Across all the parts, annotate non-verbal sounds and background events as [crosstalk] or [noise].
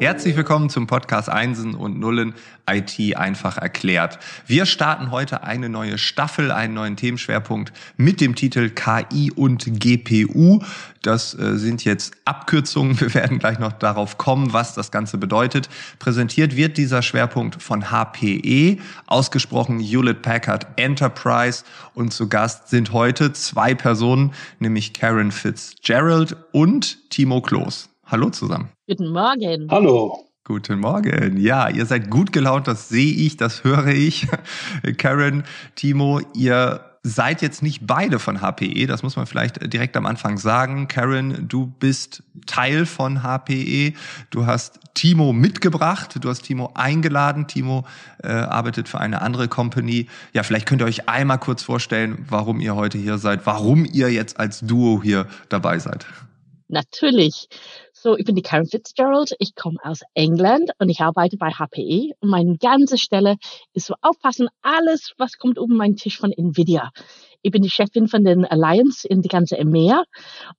Herzlich willkommen zum Podcast Einsen und Nullen IT einfach erklärt. Wir starten heute eine neue Staffel, einen neuen Themenschwerpunkt mit dem Titel KI und GPU. Das äh, sind jetzt Abkürzungen. Wir werden gleich noch darauf kommen, was das Ganze bedeutet. Präsentiert wird dieser Schwerpunkt von HPE, ausgesprochen Hewlett Packard Enterprise. Und zu Gast sind heute zwei Personen, nämlich Karen Fitzgerald und Timo Kloß. Hallo zusammen. Guten Morgen. Hallo. Guten Morgen. Ja, ihr seid gut gelaunt, das sehe ich, das höre ich. [laughs] Karen, Timo, ihr seid jetzt nicht beide von HPE, das muss man vielleicht direkt am Anfang sagen. Karen, du bist Teil von HPE. Du hast Timo mitgebracht, du hast Timo eingeladen. Timo äh, arbeitet für eine andere Company. Ja, vielleicht könnt ihr euch einmal kurz vorstellen, warum ihr heute hier seid, warum ihr jetzt als Duo hier dabei seid. Natürlich. So, ich bin die Karen Fitzgerald. Ich komme aus England und ich arbeite bei HPE. Und meine ganze Stelle ist so aufpassen, alles, was kommt oben meinen Tisch von Nvidia. Ich bin die Chefin von den Alliance in die ganze EMEA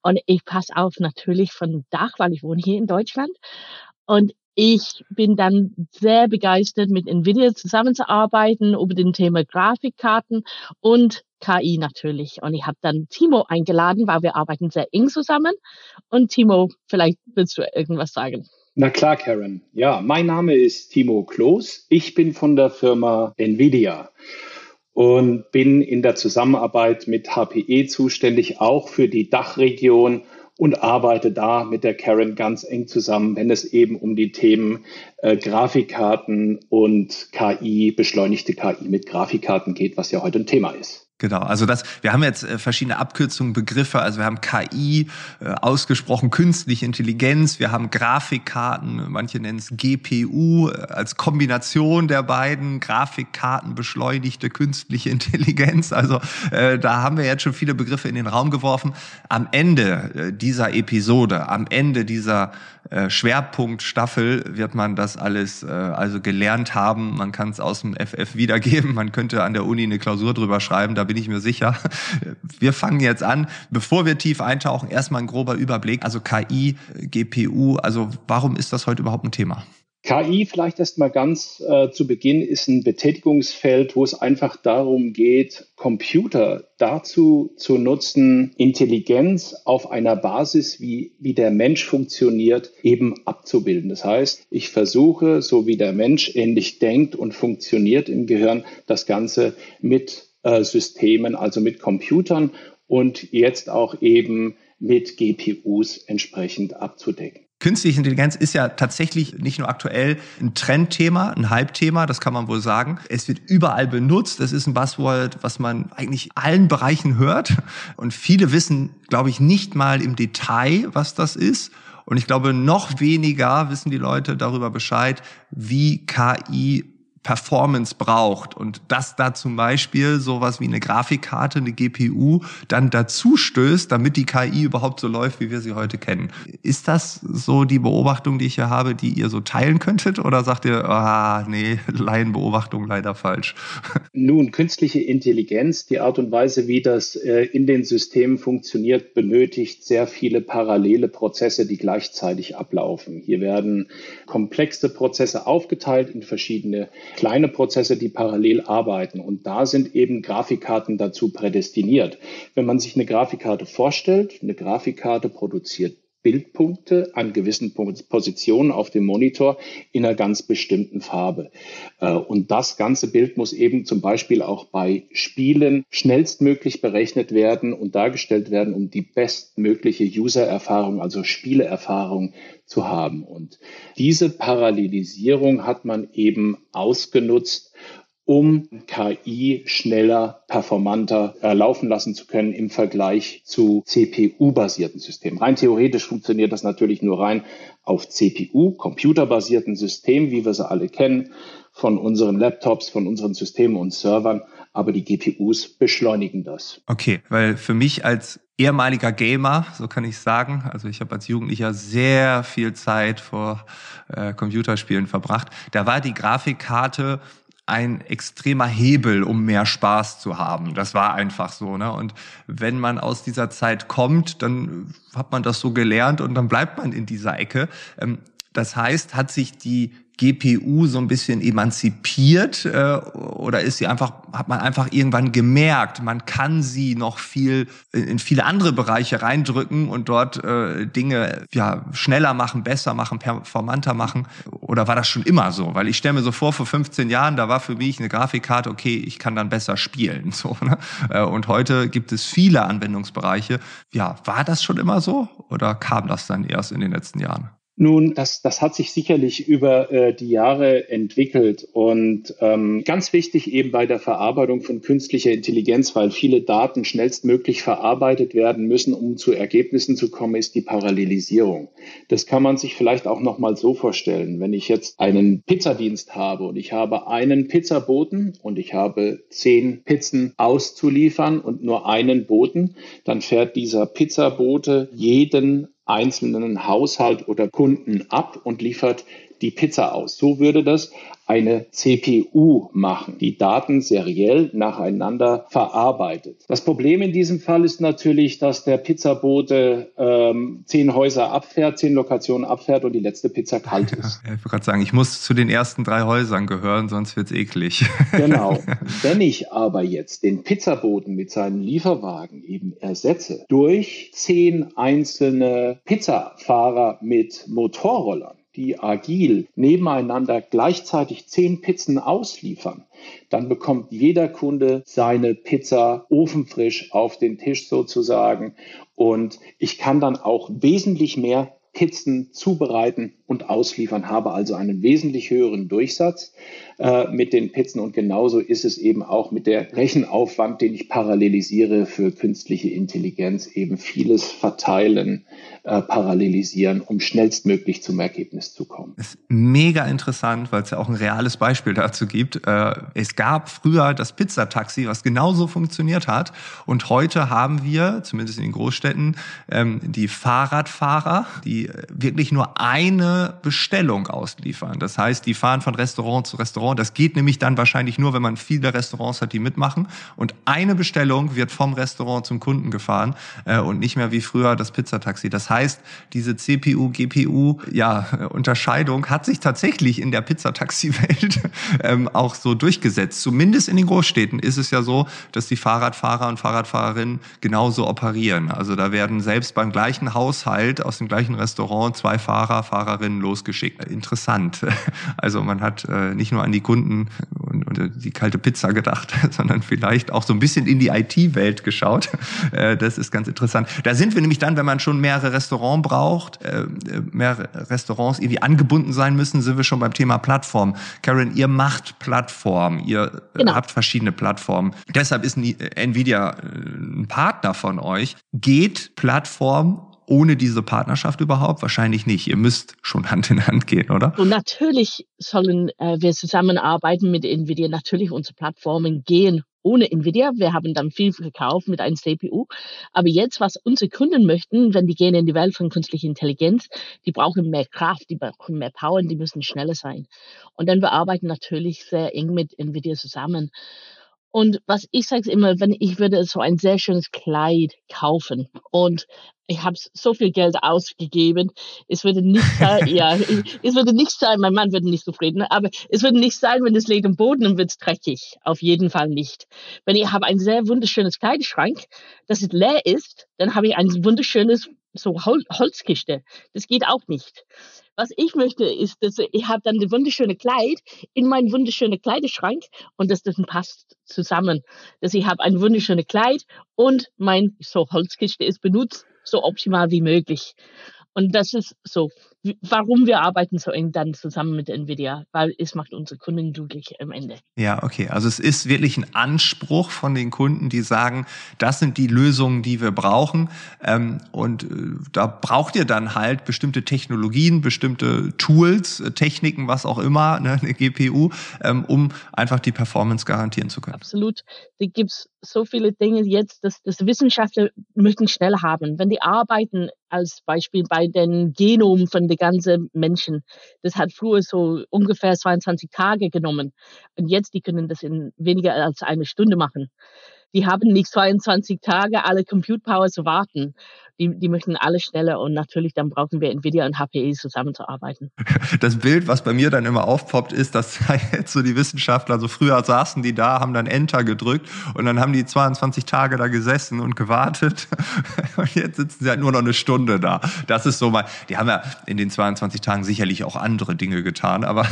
und ich passe auf natürlich von Dach, weil ich wohne hier in Deutschland. Und ich bin dann sehr begeistert, mit Nvidia zusammenzuarbeiten über den Thema Grafikkarten und KI natürlich. Und ich habe dann Timo eingeladen, weil wir arbeiten sehr eng zusammen. Und Timo, vielleicht willst du irgendwas sagen. Na klar, Karen. Ja, mein Name ist Timo Kloß. Ich bin von der Firma Nvidia und bin in der Zusammenarbeit mit HPE zuständig, auch für die Dachregion und arbeite da mit der Karen ganz eng zusammen, wenn es eben um die Themen äh, Grafikkarten und KI, beschleunigte KI mit Grafikkarten geht, was ja heute ein Thema ist. Genau, also das, wir haben jetzt äh, verschiedene Abkürzungen, Begriffe, also wir haben KI, äh, ausgesprochen künstliche Intelligenz, wir haben Grafikkarten, manche nennen es GPU äh, als Kombination der beiden, Grafikkarten, beschleunigte künstliche [laughs] Intelligenz, also äh, da haben wir jetzt schon viele Begriffe in den Raum geworfen. Am Ende dieser Episode, am Ende dieser äh, Schwerpunktstaffel wird man das alles äh, also gelernt haben, man kann es aus dem FF wiedergeben, man könnte an der Uni eine Klausur drüber schreiben, bin ich mir sicher. [laughs] Wir fangen jetzt an. Bevor wir tief eintauchen, erstmal ein grober Überblick. Also KI, GPU, also warum ist das heute überhaupt ein Thema? KI vielleicht erst mal ganz äh, zu Beginn ist ein Betätigungsfeld, wo es einfach darum geht, Computer dazu zu nutzen, Intelligenz auf einer Basis, wie, wie der Mensch funktioniert, eben abzubilden. Das heißt, ich versuche, so wie der Mensch ähnlich denkt und funktioniert im Gehirn, das Ganze mit äh, Systemen, also mit Computern und jetzt auch eben mit GPUs entsprechend abzudecken. Künstliche Intelligenz ist ja tatsächlich nicht nur aktuell ein Trendthema, ein Hype-Thema, das kann man wohl sagen. Es wird überall benutzt. Es ist ein Buzzword, was man eigentlich allen Bereichen hört. Und viele wissen, glaube ich, nicht mal im Detail, was das ist. Und ich glaube, noch weniger wissen die Leute darüber Bescheid, wie KI Performance braucht und dass da zum Beispiel sowas wie eine Grafikkarte, eine GPU dann dazu stößt, damit die KI überhaupt so läuft, wie wir sie heute kennen. Ist das so die Beobachtung, die ich hier habe, die ihr so teilen könntet oder sagt ihr, ah, nee, [laughs] Laienbeobachtung leider falsch? [laughs] Nun, künstliche Intelligenz, die Art und Weise, wie das äh, in den Systemen funktioniert, benötigt sehr viele parallele Prozesse, die gleichzeitig ablaufen. Hier werden komplexe Prozesse aufgeteilt in verschiedene kleine Prozesse, die parallel arbeiten. Und da sind eben Grafikkarten dazu prädestiniert. Wenn man sich eine Grafikkarte vorstellt, eine Grafikkarte produziert Bildpunkte an gewissen Positionen auf dem Monitor in einer ganz bestimmten Farbe. Äh, und das ganze Bild muss eben zum Beispiel auch bei Spielen schnellstmöglich berechnet werden und dargestellt werden, um die bestmögliche User-Erfahrung, also Spieleerfahrung zu haben. Und diese Parallelisierung hat man eben ausgenutzt, um KI schneller, performanter äh, laufen lassen zu können im Vergleich zu CPU-basierten Systemen. Rein theoretisch funktioniert das natürlich nur rein auf CPU, computerbasierten Systemen, wie wir sie alle kennen, von unseren Laptops, von unseren Systemen und Servern. Aber die GPUs beschleunigen das. Okay, weil für mich als ehemaliger Gamer, so kann ich sagen. Also ich habe als Jugendlicher sehr viel Zeit vor äh, Computerspielen verbracht. Da war die Grafikkarte ein extremer Hebel, um mehr Spaß zu haben. Das war einfach so. Ne? Und wenn man aus dieser Zeit kommt, dann hat man das so gelernt und dann bleibt man in dieser Ecke. Ähm, das heißt, hat sich die GPU so ein bisschen emanzipiert äh, oder ist sie einfach hat man einfach irgendwann gemerkt, man kann sie noch viel in viele andere Bereiche reindrücken und dort äh, Dinge ja schneller machen, besser machen, performanter machen oder war das schon immer so? Weil ich stelle mir so vor, vor 15 Jahren, da war für mich eine Grafikkarte, okay, ich kann dann besser spielen [laughs] so. Ne? Äh, und heute gibt es viele Anwendungsbereiche. Ja, war das schon immer so oder kam das dann erst in den letzten Jahren? Nun, das, das hat sich sicherlich über äh, die Jahre entwickelt und ähm, ganz wichtig eben bei der Verarbeitung von künstlicher Intelligenz, weil viele Daten schnellstmöglich verarbeitet werden müssen, um zu Ergebnissen zu kommen, ist die Parallelisierung. Das kann man sich vielleicht auch noch mal so vorstellen. Wenn ich jetzt einen Pizzadienst habe und ich habe einen Pizzaboten und ich habe zehn Pizzen auszuliefern und nur einen Boten, dann fährt dieser Pizzabote jeden einzelnen Haushalt oder Kunden ab und liefert die Pizza aus. So würde das eine CPU machen, die Daten seriell nacheinander verarbeitet. Das Problem in diesem Fall ist natürlich, dass der Pizzabote ähm, zehn Häuser abfährt, zehn Lokationen abfährt und die letzte Pizza kalt ist. Ja, ich wollte gerade sagen, ich muss zu den ersten drei Häusern gehören, sonst wird's eklig. [laughs] Genau. Wenn ich aber jetzt den Pizzaboten mit seinem Lieferwagen eben ersetze durch zehn einzelne Pizzafahrer mit Motorrollern, die agil nebeneinander gleichzeitig zehn Pizzen ausliefern, dann bekommt jeder Kunde seine Pizza ofenfrisch auf den Tisch sozusagen. Und ich kann dann auch wesentlich mehr Pizzen zubereiten und ausliefern, habe also einen wesentlich höheren Durchsatz äh, mit den Pizzen und genauso ist es eben auch mit der Rechenaufwand, den ich parallelisiere für künstliche Intelligenz, eben vieles verteilen, äh, parallelisieren, um schnellstmöglich zum Ergebnis zu kommen. Das ist mega interessant, weil es ja auch ein reales Beispiel dazu gibt. Äh, es gab früher das Pizzataxi, was genauso funktioniert hat und heute haben wir, zumindest in den Großstädten, ähm, die Fahrradfahrer, die wirklich nur eine Bestellung ausliefern. Das heißt, die fahren von Restaurant zu Restaurant. Das geht nämlich dann wahrscheinlich nur, wenn man viele Restaurants hat, die mitmachen. Und eine Bestellung wird vom Restaurant zum Kunden gefahren äh, und nicht mehr wie früher das Pizzataxi. Das heißt, diese CPU, GPU, ja, Unterscheidung hat sich tatsächlich in der Pizzataxi-Welt [laughs] ähm, auch so durchgesetzt. Zumindest in den Großstädten ist es ja so, dass die Fahrradfahrer und Fahrradfahrerinnen genauso operieren. Also da werden selbst beim gleichen Haushalt aus dem gleichen Restaurant zwei Fahrer, Fahrerinnen losgeschickt. Interessant. [laughs] Also man hat äh, nicht nur an die Kunden und, und die kalte Pizza gedacht, [laughs] sondern vielleicht auch so ein bisschen in die IT-Welt geschaut. Äh, das ist ganz interessant. Da sind wir nämlich dann, wenn man schon mehrere Restaurants braucht, äh, mehrere Restaurants irgendwie angebunden sein müssen, sind wir schon beim Thema Plattform. Karen, ihr macht Plattform, ihr genau. habt verschiedene Plattformen. Deshalb ist Nvidia äh, ein Partner von euch. Geht Plattform ohne diese Partnerschaft überhaupt? Wahrscheinlich nicht. Ihr müsst schon [laughs] Hand in Hand gehen, oder? Und natürlich sollen äh, wir zusammenarbeiten mit Nvidia. Natürlich unsere Plattformen gehen ohne Nvidia. Wir haben dann viel verkauft mit einem CPU. Aber jetzt, was unsere Kunden möchten, wenn die gehen in die Welt von künstlicher Intelligenz, die brauchen mehr Kraft, die brauchen mehr Power die müssen schneller sein. Und dann wir arbeiten natürlich sehr eng mit Nvidia zusammen. Und was ich sage immer, wenn ich würde so ein sehr schönes Kleid kaufen und ich habe so viel Geld ausgegeben, es würde nicht sein, [laughs] ja, es würde nicht sein, mein Mann würde nicht zufrieden, aber es würde nicht sein, wenn es liegt im Boden und wird dreckig. Auf jeden Fall nicht. Wenn ich habe ein sehr wunderschönes Kleiderschrank, das leer ist, dann habe ich ein wunderschönes so Hol Holzkiste. Das geht auch nicht. Was ich möchte, ist, dass ich habe dann das wunderschöne Kleid in meinen wunderschönen Kleiderschrank und dass das passt zusammen. Dass ich habe ein wunderschönes Kleid und mein so Holzkiste ist benutzt so optimal wie möglich. Und das ist so, warum wir arbeiten so eng dann zusammen mit Nvidia, weil es macht unsere Kunden glücklich am Ende. Ja, okay. Also es ist wirklich ein Anspruch von den Kunden, die sagen, das sind die Lösungen, die wir brauchen. Ähm, und äh, da braucht ihr dann halt bestimmte Technologien, bestimmte Tools, äh, Techniken, was auch immer, ne, eine GPU, ähm, um einfach die Performance garantieren zu können. Absolut. Da gibt's so viele Dinge jetzt, dass, dass Wissenschaftler möchten schnell haben. Wenn die arbeiten als Beispiel bei den Genomen von die ganzen Menschen. Das hat früher so ungefähr 22 Tage genommen. Und jetzt, die können das in weniger als eine Stunde machen. Die haben nicht 22 Tage alle Compute Power zu warten die, die möchten alle schneller und natürlich dann brauchen wir Nvidia und HPE zusammenzuarbeiten. [laughs] Das Bild, was bei mir dann immer aufpoppt, ist, dass [laughs] jetzt so die Wissenschaftler, so früher saßen die da, haben dann Enter gedrückt und dann haben die 22 Tage da gesessen und gewartet [laughs] und jetzt sitzen sie halt nur noch eine Stunde da. Das ist so mal, die haben ja in den 22 Tagen sicherlich auch andere Dinge getan, aber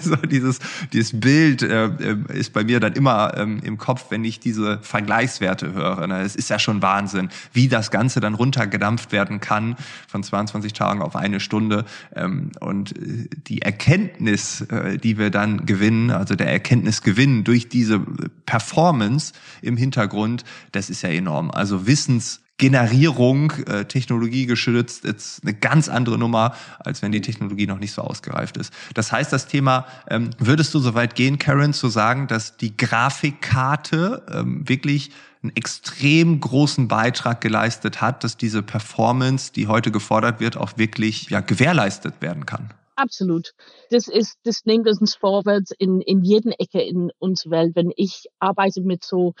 so dieses, dieses Bild äh, äh, ist bei mir dann immer ähm, im Kopf, wenn ich diese Vergleichswerte höre. Ne? Es ist ja schon Wahnsinn, wie das Ganze dann runter runtergedampft werden kann von 22 Tagen auf eine Stunde. Ähm, und äh, die Erkenntnis, äh, die wir dann gewinnen, also der Erkenntnisgewinn durch diese Performance im Hintergrund, das ist ja enorm. Also Wissens Generierung, äh, technologiegeschützt, ist eine ganz andere Nummer, als wenn die Technologie noch nicht so ausgereift ist. Das heißt, das Thema, ähm, würdest du so weit gehen, Karen, zu sagen, dass die Grafikkarte ähm, wirklich einen extrem großen Beitrag geleistet hat, dass diese Performance, die heute gefordert wird, auch wirklich ja, gewährleistet werden kann. Absolut. Das ist, das nimmt uns vorwärts in, in jeden Ecke in unserer Welt. Wenn ich arbeite mit so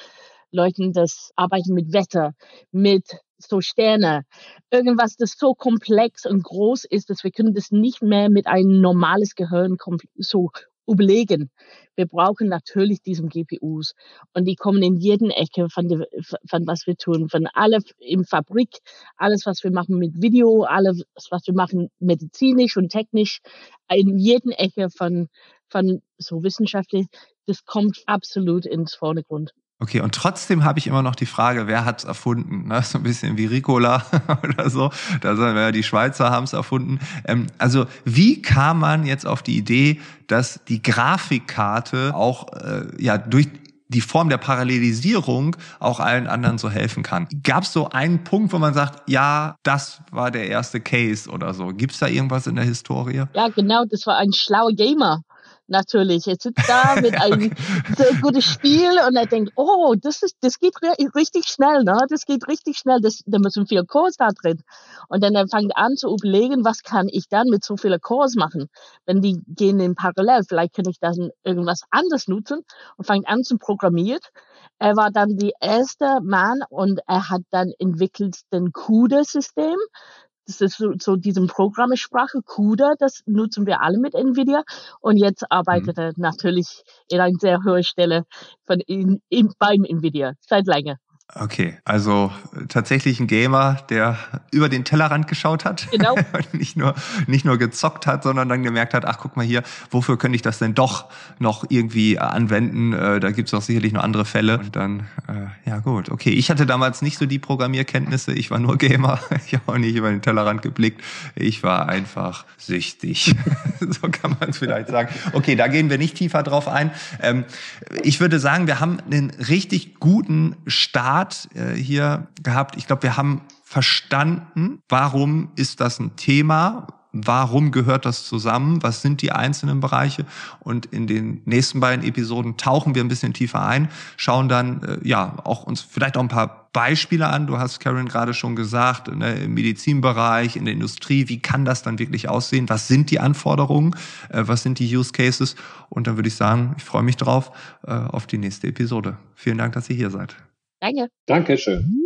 Leuten, das arbeiten mit Wetter, mit so Sterne, irgendwas, das so komplex und groß ist, dass wir können das nicht mehr mit einem normales Gehirn so überlegen. Wir brauchen natürlich diesen GPUs und die kommen in jeden Ecke von, die, von was wir tun, von alle im Fabrik, alles was wir machen mit Video, alles was wir machen medizinisch und technisch, in jeden Ecke von von so wissenschaftlich, das kommt absolut ins Vordergrund. Okay, und trotzdem habe ich immer noch die Frage, wer hat es erfunden? Ne? So ein bisschen wie Ricola [laughs] oder so. Da sagen wir, die Schweizer haben es erfunden. Ähm, also wie kam man jetzt auf die Idee, dass die Grafikkarte auch äh, ja durch die Form der Parallelisierung auch allen anderen so helfen kann. Gab es so einen Punkt, wo man sagt, ja, das war der erste Case oder so? Gibt es da irgendwas in der Historie? Ja, genau, das war ein schlauer Gamer natürlich. Er sitzt da [laughs] mit einem sehr guten Spiel und er denkt, oh, das ist, das geht richtig schnell, ne? Das geht richtig schnell. Das, da müssen viele Cores da drin. Und dann er fängt an zu überlegen, was kann ich dann mit so vielen Cores machen? Wenn die gehen in Parallel, vielleicht kann ich dann irgendwas anderes nutzen und fängt an zu programmieren. Er war dann die erste Mann und er hat dann entwickelt den CUDA-System. Das ist so, so diese Programmiersprache CUDA, das nutzen wir alle mit NVIDIA. Und jetzt arbeitet mhm. er natürlich in einer sehr hohen Stelle von in, in, beim NVIDIA seit länger. Okay, also äh, tatsächlich ein Gamer, der über den Tellerrand geschaut hat. Genau. [laughs] nicht, nur, nicht nur gezockt hat, sondern dann gemerkt hat, ach guck mal hier, wofür könnte ich das denn doch noch irgendwie äh, anwenden? Äh, da gibt es auch sicherlich noch andere Fälle. Und dann, äh, ja gut, okay. Ich hatte damals nicht so die Programmierkenntnisse, ich war nur Gamer, [laughs] ich habe auch nicht über den Tellerrand geblickt. Ich war einfach süchtig. [laughs] [laughs] so kann man es vielleicht sagen. Okay, da gehen wir nicht tiefer drauf ein. Ähm, ich würde sagen, wir haben einen richtig guten Start äh, hier gehabt. Ich glaube, wir haben verstanden, warum ist das ein Thema, warum gehört das zusammen, was sind die einzelnen Bereiche und in den nächsten beiden Episoden tauchen wir ein bisschen tiefer ein, schauen dann äh, ja auch uns vielleicht auch ein paar Beispiele an. Du hast Karen gerade schon gesagt, ne, im Medizinbereich, in der Industrie, wie kann das dann wirklich aussehen? Was sind die Anforderungen? Äh, was sind die Use Cases? Und dann würde ich sagen, ich freue mich drauf äh, auf die nächste Episode. Vielen Dank, dass ihr hier seid. Danke. Dankeschön.